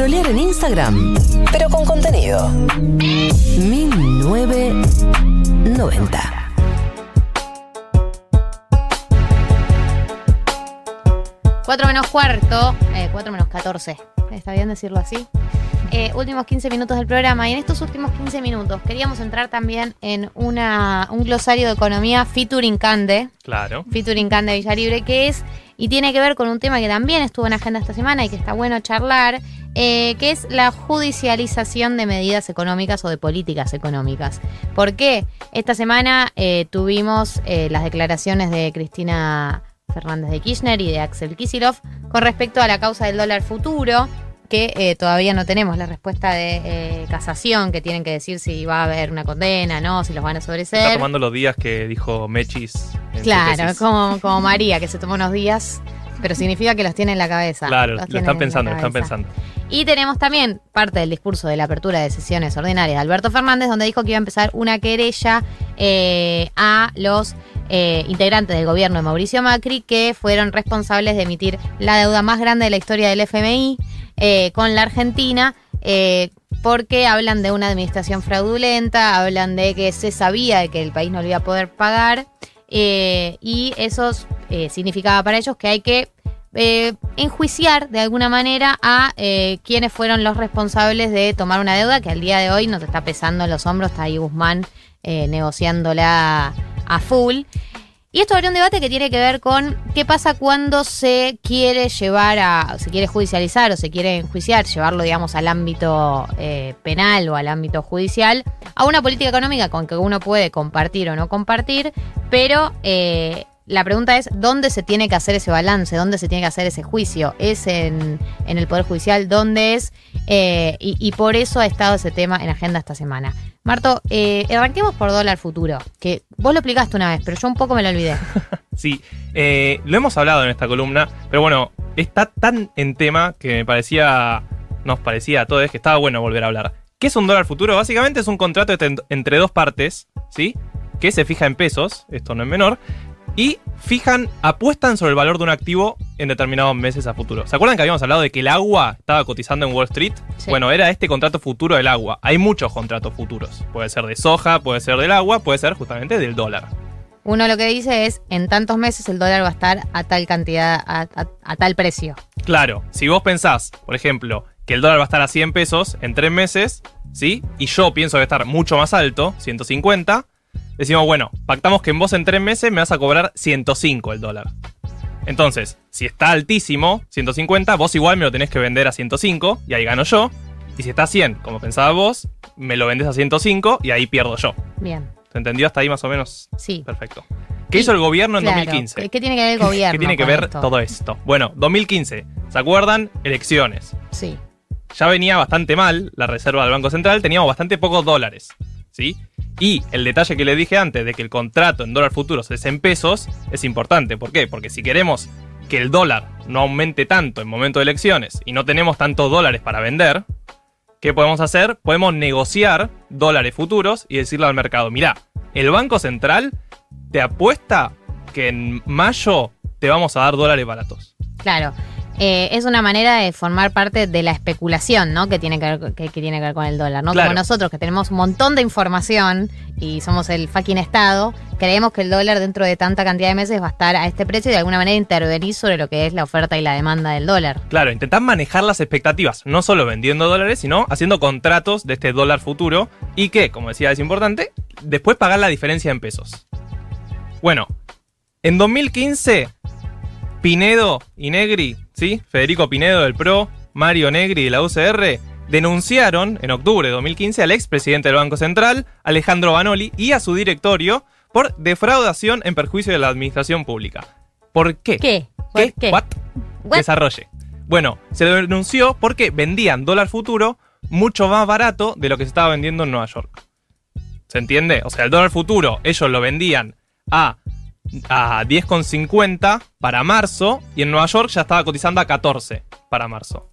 Scrollear en Instagram, pero con contenido. 1990. Cuatro menos cuarto, eh, 4 menos 14, ¿está bien decirlo así? Eh, últimos 15 minutos del programa y en estos últimos 15 minutos queríamos entrar también en una, un glosario de economía featuring Cande, Claro. featuring Cande Villalibre, que es y tiene que ver con un tema que también estuvo en agenda esta semana y que está bueno charlar, eh, que es la judicialización de medidas económicas o de políticas económicas. ¿Por qué? Esta semana eh, tuvimos eh, las declaraciones de Cristina Fernández de Kirchner y de Axel Kisilov con respecto a la causa del dólar futuro, que eh, todavía no tenemos la respuesta de eh, casación, que tienen que decir si va a haber una condena, no, si los van a Está sobreseer. tomando los días que dijo Mechis. en su Claro, tesis. como, como María, que se tomó unos días, pero significa que los tiene en la cabeza. Claro, Los lo están pensando, lo están pensando. Y tenemos también parte del discurso de la apertura de sesiones ordinarias de Alberto Fernández, donde dijo que iba a empezar una querella eh, a los eh, integrantes del gobierno de Mauricio Macri que fueron responsables de emitir la deuda más grande de la historia del FMI eh, con la Argentina. porque hablan de una administración fraudulenta, hablan de que se sabía de que el país no lo iba a poder pagar eh, y eso eh, significaba para ellos que hay que eh, enjuiciar de alguna manera a quienes fueron los responsables de tomar una deuda que al día de hoy nos está pesando en los hombros, está ahí Guzmán negociándola a full. Y esto abre un debate que tiene que ver con qué pasa cuando se quiere llevar a, se quiere judicializar o se quiere enjuiciar, llevarlo, digamos, al ámbito eh, penal o al ámbito judicial, a una política económica con que uno puede compartir o no compartir, pero eh, la pregunta es, ¿dónde se tiene que hacer ese balance? ¿Dónde se tiene que hacer ese juicio? ¿Es en, el Poder Judicial? ¿Dónde es? Eh, y, por eso ha estado ese tema en agenda esta semana. Marto, eh, arranquemos por dólar futuro, que vos lo explicaste una vez, pero yo un poco me lo olvidé. Sí, eh, lo hemos hablado en esta columna, pero bueno, está tan en tema que me parecía, nos parecía a todos que estaba bueno volver a hablar. ¿Qué es un dólar futuro? Básicamente es un contrato entre dos partes, ¿sí? Que se fija en pesos, esto no es menor, y fijan, apuestan sobre el valor de un activo en determinados meses a futuro. ¿Se acuerdan que habíamos hablado de que el agua estaba cotizando en Wall Street? Sí. Bueno, era este contrato futuro del agua. Hay muchos contratos futuros. Puede ser de soja, puede ser del agua, puede ser justamente del dólar. Uno lo que dice es, en tantos meses el dólar va a estar a tal cantidad, a, a- a tal precio. Claro, si vos pensás, por ejemplo, que el dólar va a estar a 100 pesos en tres meses, ¿sí? Y yo pienso que va a estar mucho más alto, 150, decimos, bueno, pactamos que en vos en tres meses me vas a cobrar 105 el dólar. Entonces, si está altísimo, 150, vos igual me lo tenés que vender a 105 y ahí gano yo. Y si está a 100, como pensaba vos, me lo vendés a 105 y ahí pierdo yo. Bien, ¿Se entendió hasta ahí más o menos? sí. Perfecto. ¿Qué hizo el gobierno en Claro, 2015? ¿Qué, tiene que ver el gobierno? ¿Qué tiene que ver esto? todo esto? Bueno, 2015. ¿Se acuerdan? Elecciones. Sí, ya venía bastante mal la reserva del Banco Central, teníamos bastante pocos dólares, ¿sí? Y el detalle que les dije antes de que el contrato en dólar futuros es en pesos es importante. ¿Por qué? Porque si queremos que el dólar no aumente tanto en momento de elecciones y no tenemos tantos dólares para vender, ¿qué podemos hacer? Podemos negociar dólares futuros y decirle al mercado, mirá, el Banco Central te apuesta que en mayo te vamos a dar dólares baratos. claro. Eh, es una manera de formar parte de la especulación, ¿no? Que tiene que ver, que, que tiene que ver con el dólar, ¿no? Claro. Como nosotros que tenemos un montón de información y somos el fucking Estado, creemos que el dólar dentro de tanta cantidad de meses va a estar a este precio y de alguna manera intervenir sobre lo que es la oferta y la demanda del dólar. Claro, intentar manejar las expectativas, no solo vendiendo dólares, sino haciendo contratos de este dólar futuro y que, como decía, es importante, después pagar la diferencia en pesos. Bueno, en 2015, Pinedo y Negri, ¿sí? Federico Pinedo del PRO, Mario Negri de la UCR, denunciaron en octubre de 2015 al expresidente del Banco Central, Alejandro Banoli, y a su directorio por defraudación en perjuicio de la administración pública. ¿Por qué? ¿Qué? ¿Qué? ¿Qué? What? What? Desarrolle. Bueno, se lo denunció porque vendían dólar futuro mucho más barato de lo que se estaba vendiendo en Nueva York. ¿Se entiende? O sea, el dólar futuro ellos lo vendían a, a 10,50 para marzo y en Nueva York ya estaba cotizando a 14 para marzo.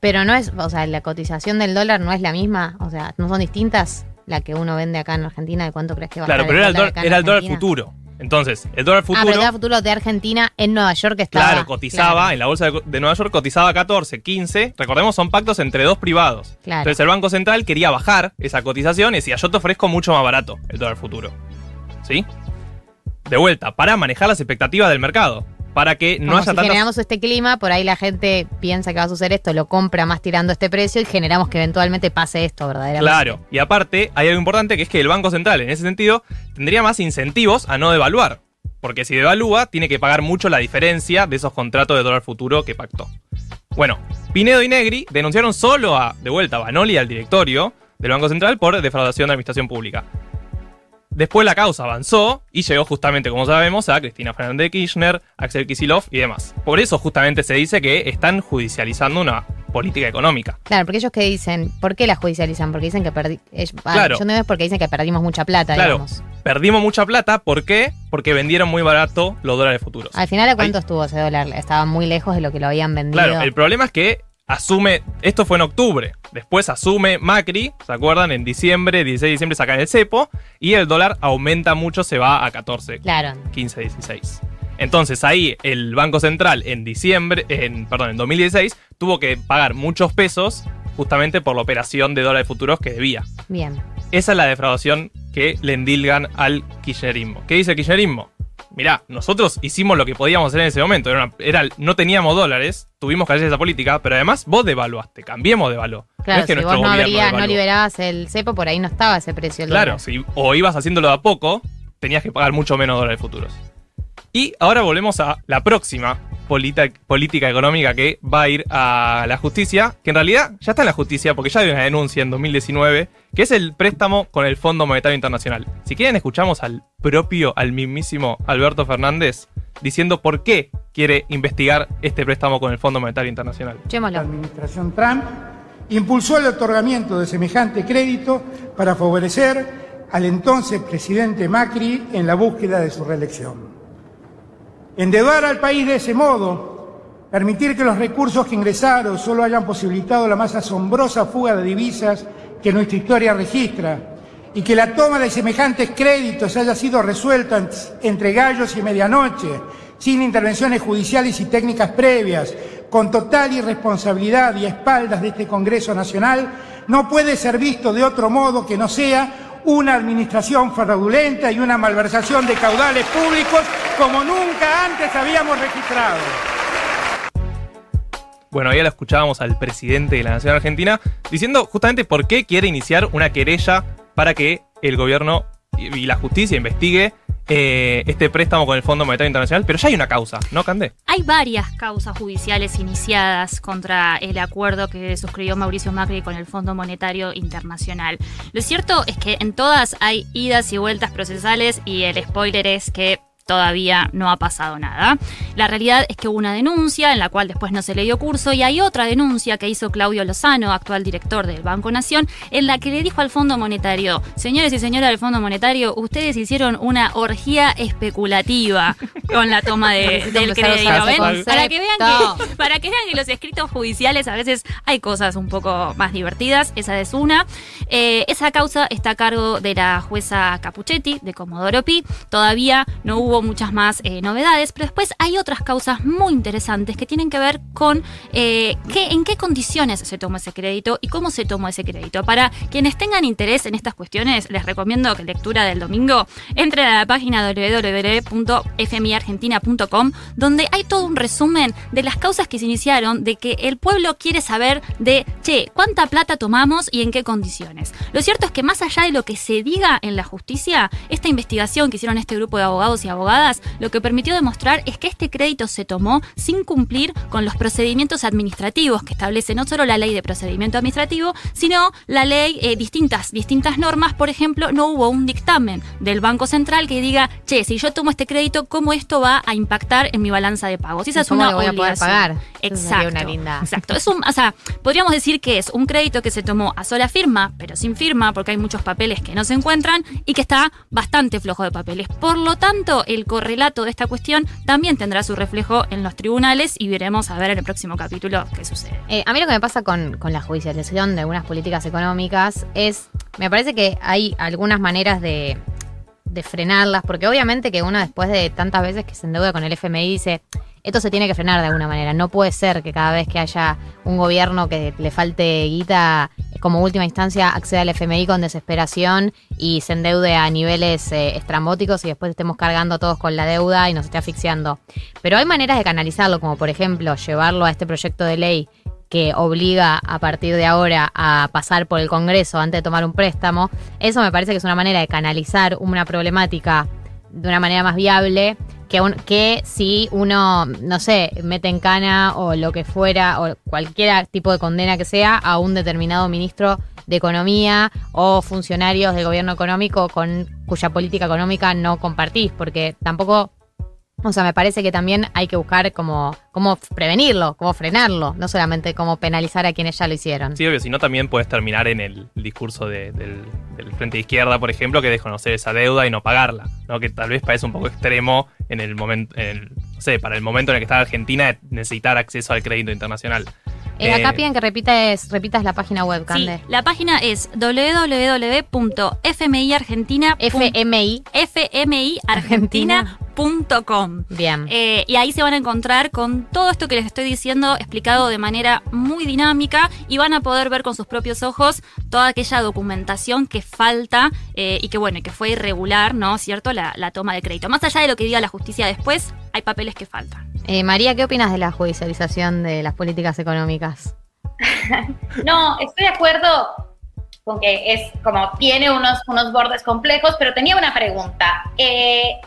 Pero no es, o sea, la cotización del dólar no es la misma, o sea, no son distintas la que uno vende acá en Argentina de cuánto crees que va a Claro, pero era el, dólar era el dólar futuro. Entonces, el dólar Ah, futuro. pero el dólar futuro de Argentina en Nueva York estaba. Claro, cotizaba, Claro. en la bolsa de, de Nueva York cotizaba 14, 15. Recordemos, son pactos entre dos privados. Claro. Entonces el Banco Central quería bajar esa cotización y decía, yo te ofrezco mucho más barato el dólar futuro. ¿Sí? De vuelta, para manejar las expectativas del mercado. Para que no Como haya si tantas... generamos este clima, por ahí la gente piensa que va a suceder esto, lo compra más tirando este precio y generamos que eventualmente pase esto verdaderamente. Claro, y aparte hay algo importante que es que el Banco Central en ese sentido tendría más incentivos a no devaluar. Porque si devalúa, tiene que pagar mucho la diferencia de esos contratos de dólar futuro que pactó. Bueno, Pinedo y Negri denunciaron solo a, de vuelta, a Banoli y al directorio del Banco Central por defraudación de administración pública. Después la causa avanzó y llegó justamente, como sabemos, a Cristina Fernández de Kirchner, Axel Kicillof y demás. Por eso justamente se dice que están judicializando una política económica. Claro, porque ellos que dicen, ¿por qué la judicializan? Porque dicen que perdí. ellos- ah, Claro. Yo no es porque dicen que perdimos mucha plata, Claro, digamos. perdimos mucha plata, ¿por qué? Porque vendieron muy barato los dólares futuros. Al final, ¿a cuánto estuvo ese dólar? Estaba muy lejos de lo que lo habían vendido. Claro, el problema es que asume, esto fue en octubre, después asume Macri, ¿se acuerdan? En diciembre, 16 de diciembre sacan el cepo y el dólar aumenta mucho, se va a 14, Claro. 15, 16. Entonces ahí el Banco Central en diciembre, en, perdón, en 2016 tuvo que pagar muchos pesos justamente por la operación de dólares futuros que debía. Bien. Esa es la defraudación que le endilgan al kirchnerismo. ¿Qué dice el kirchnerismo? Mirá, nosotros hicimos lo que podíamos hacer en ese momento. Era una- era- no teníamos dólares, tuvimos que hacer esa política, pero además vos devaluaste, cambiemos de valor. Claro, es que si nuestro vos no, abrías, no liberabas el cepo, por ahí no estaba ese precio. del Claro, si, o ibas haciéndolo de a poco, tenías que pagar mucho menos dólares futuros. Y ahora volvemos a la próxima política económica que va a ir a la justicia, que en realidad ya está en la justicia porque ya hay una denuncia en 2019, que es el préstamo con el Fondo Monetario Internacional. Si quieren, escuchamos al propio, al mismísimo Alberto Fernández diciendo por qué quiere investigar este préstamo con el Fondo Monetario Internacional. La administración Trump impulsó el otorgamiento de semejante crédito para favorecer al entonces presidente Macri en la búsqueda de su reelección. Endeudar al país de ese modo, permitir que los recursos que ingresaron solo hayan posibilitado la más asombrosa fuga de divisas que nuestra historia registra, y que la toma de semejantes créditos haya sido resuelta ent- entre gallos y medianoche, sin intervenciones judiciales y técnicas previas, con total irresponsabilidad y a espaldas de este Congreso Nacional, no puede ser visto de otro modo que no sea una administración fraudulenta y una malversación de caudales públicos como nunca antes habíamos registrado. Bueno, ya lo escuchábamos al presidente de la Nación Argentina diciendo justamente por qué quiere iniciar una querella para que el gobierno y la justicia investigue eh, este préstamo con el Fondo Monetario Internacional. Pero ya hay una causa, ¿no, Candé? Hay varias causas judiciales iniciadas contra el acuerdo que suscribió Mauricio Macri con el Fondo Monetario Internacional. Lo cierto es que en todas hay idas y vueltas procesales y el spoiler es que todavía no ha pasado nada. La realidad es que hubo una denuncia en la cual después no se le dio curso y hay otra denuncia que hizo Claudio Lozano, actual director del Banco Nación, en la que le dijo al Fondo Monetario, señores y señoras del Fondo Monetario, ustedes hicieron una orgía especulativa con la toma de- del crédito. ¿ven? Para que vean que para que vean que los escritos judiciales a veces hay cosas un poco más divertidas, esa es una. Eh, esa causa está a cargo de la jueza Capuchetti, de Comodoro Pi. Todavía no hubo muchas más eh, novedades, pero después hay otras causas muy interesantes que tienen que ver con eh, qué, en qué condiciones se tomó ese crédito y cómo se tomó ese crédito. Para quienes tengan interés en estas cuestiones, les recomiendo que lectura del domingo entren a la página www.fmiargentina.com, donde hay todo un resumen de las causas que se iniciaron, de que el pueblo quiere saber de, che, cuánta plata tomamos y en qué condiciones. Lo cierto es que más allá de lo que se diga en la justicia, esta investigación que hicieron este grupo de abogados y abogadas, lo que permitió demostrar es que este crédito se tomó sin cumplir con los procedimientos administrativos que establece no solo la ley de procedimiento administrativo, sino la ley, eh, distintas, distintas normas. Por ejemplo, no hubo un dictamen del Banco Central que diga, che, si yo tomo este crédito, ¿cómo esto va a impactar en mi balanza de pagos? Y esa ¿Y es cómo una lo voy a poder obligación. pagar? Exacto. una linda- Exacto. Es un, o sea, podríamos decir que es un crédito que se tomó a sola firma, pero sin firma, porque hay muchos papeles que no se encuentran y que está bastante flojo de papeles. Por lo tanto, el correlato de esta cuestión también tendrá su reflejo en los tribunales y veremos a ver en el próximo capítulo qué sucede. Eh, a mí lo que me pasa con, con la judicialización de algunas políticas económicas es, me parece que hay algunas maneras de, de frenarlas, porque obviamente que uno después de tantas veces que se endeuda con el FMI dice, esto se tiene que frenar de alguna manera. No puede ser que cada vez que haya un gobierno que le falte guita, como última instancia acceda al FMI con desesperación y se endeude a niveles eh, estrambóticos y después estemos cargando todos con la deuda y nos esté asfixiando. Pero hay maneras de canalizarlo, como por ejemplo llevarlo a este proyecto de ley que obliga a partir de ahora a pasar por el Congreso antes de tomar un préstamo, eso me parece que es una manera de canalizar una problemática de una manera más viable que, un- si uno, no sé, mete en cana o lo que fuera, o cualquier tipo de condena que sea, a un determinado ministro de Economía o funcionarios del gobierno económico con cuya política económica no compartís, porque tampoco o sea, me parece que también hay que buscar cómo, cómo prevenirlo, cómo frenarlo, no solamente cómo penalizar a quienes ya lo hicieron. Sí, obvio, si no también puedes terminar en el discurso de- del, del Frente de Izquierda, por ejemplo, que desconocer esa deuda y no pagarla, ¿no? Que tal vez parece un poco extremo en el momento, en el- no sé, para el momento en el que está Argentina necesitar acceso al crédito internacional. Eh, acá Eh, piden que repitas, repitas la página web, Sí, Cande. la página es www.fmiargentina. Bien. Eh, y ahí se van a encontrar con todo esto que les estoy diciendo explicado de manera muy dinámica y van a poder ver con sus propios ojos toda aquella documentación que falta eh, y que bueno, y que fue irregular, ¿no? ¿Cierto? La, la toma de crédito. Más allá de lo que diga la justicia después, hay papeles que faltan. Eh, María, ¿qué opinas de la judicialización de las políticas económicas? No, estoy de acuerdo con que es como tiene unos, unos bordes complejos, pero tenía una pregunta. Eh,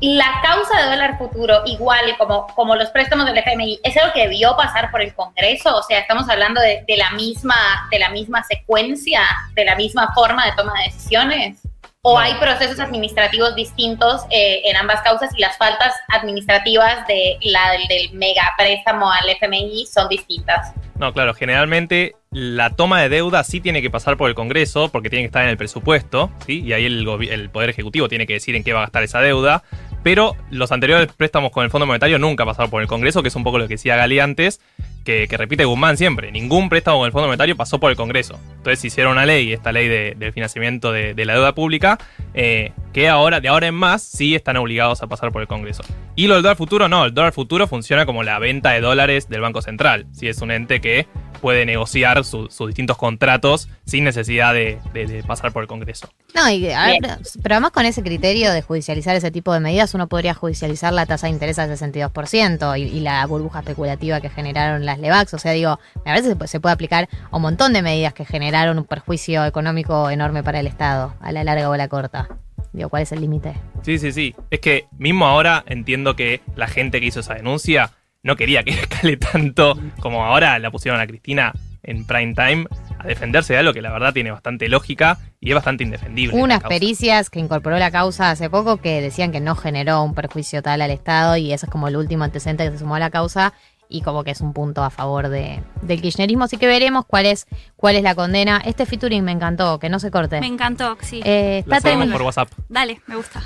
la causa de dólar futuro, igual como, como los préstamos del FMI, ¿es algo que debió pasar por el Congreso? O sea, estamos hablando de, de la, misma, de la misma secuencia, de la misma forma de toma de decisiones. ¿O hay procesos administrativos distintos eh, en ambas causas y las faltas administrativas de la del, del mega préstamo al FMI son distintas? No, claro, generalmente la toma de deuda sí tiene que pasar por el Congreso porque tiene que estar en el presupuesto. Y ahí el, el Poder Ejecutivo tiene que decir en qué va a gastar esa deuda. Pero los anteriores préstamos con el Fondo Monetario nunca pasaron por el Congreso, que es un poco lo que decía Gali antes, que, repite Guzmán siempre. Ningún préstamo con el Fondo Monetario pasó por el Congreso. Entonces hicieron una ley, esta ley de- del financiamiento de, de la deuda pública, eh, que ahora, de ahora en más, sí están obligados a pasar por el Congreso. Y lo del dólar futuro, no, el dólar futuro funciona como la venta de dólares del Banco Central. Sí, es un ente que puede negociar su- sus distintos contratos sin necesidad de, de- de pasar por el Congreso. No, y, a ver, Bien. pero, pero además con ese criterio de judicializar ese tipo de medidas, uno podría judicializar la tasa de interés al 62% y, y la burbuja especulativa que generaron las LEVAX. O sea, digo, a veces se puede, se puede aplicar a un montón de medidas que generaron un perjuicio económico enorme para el Estado, a la larga o a la corta. Digo, ¿cuál es el límite? Sí, sí, sí. Es que mismo ahora entiendo que la gente que hizo esa denuncia no quería que escale tanto como ahora la pusieron a Cristina en prime time a defenderse de algo que la verdad tiene bastante lógica y es bastante indefendible. Unas pericias que incorporó la causa hace poco que decían que no generó un perjuicio tal al Estado y eso es como el último antecedente que se sumó a la causa y como que es un punto a favor de, del kirchnerismo. Así que veremos cuál es, cuál es la condena. Este featuring me encantó, que no se corte. Me encantó, sí. Eh, está por WhatsApp. Dale, me gusta.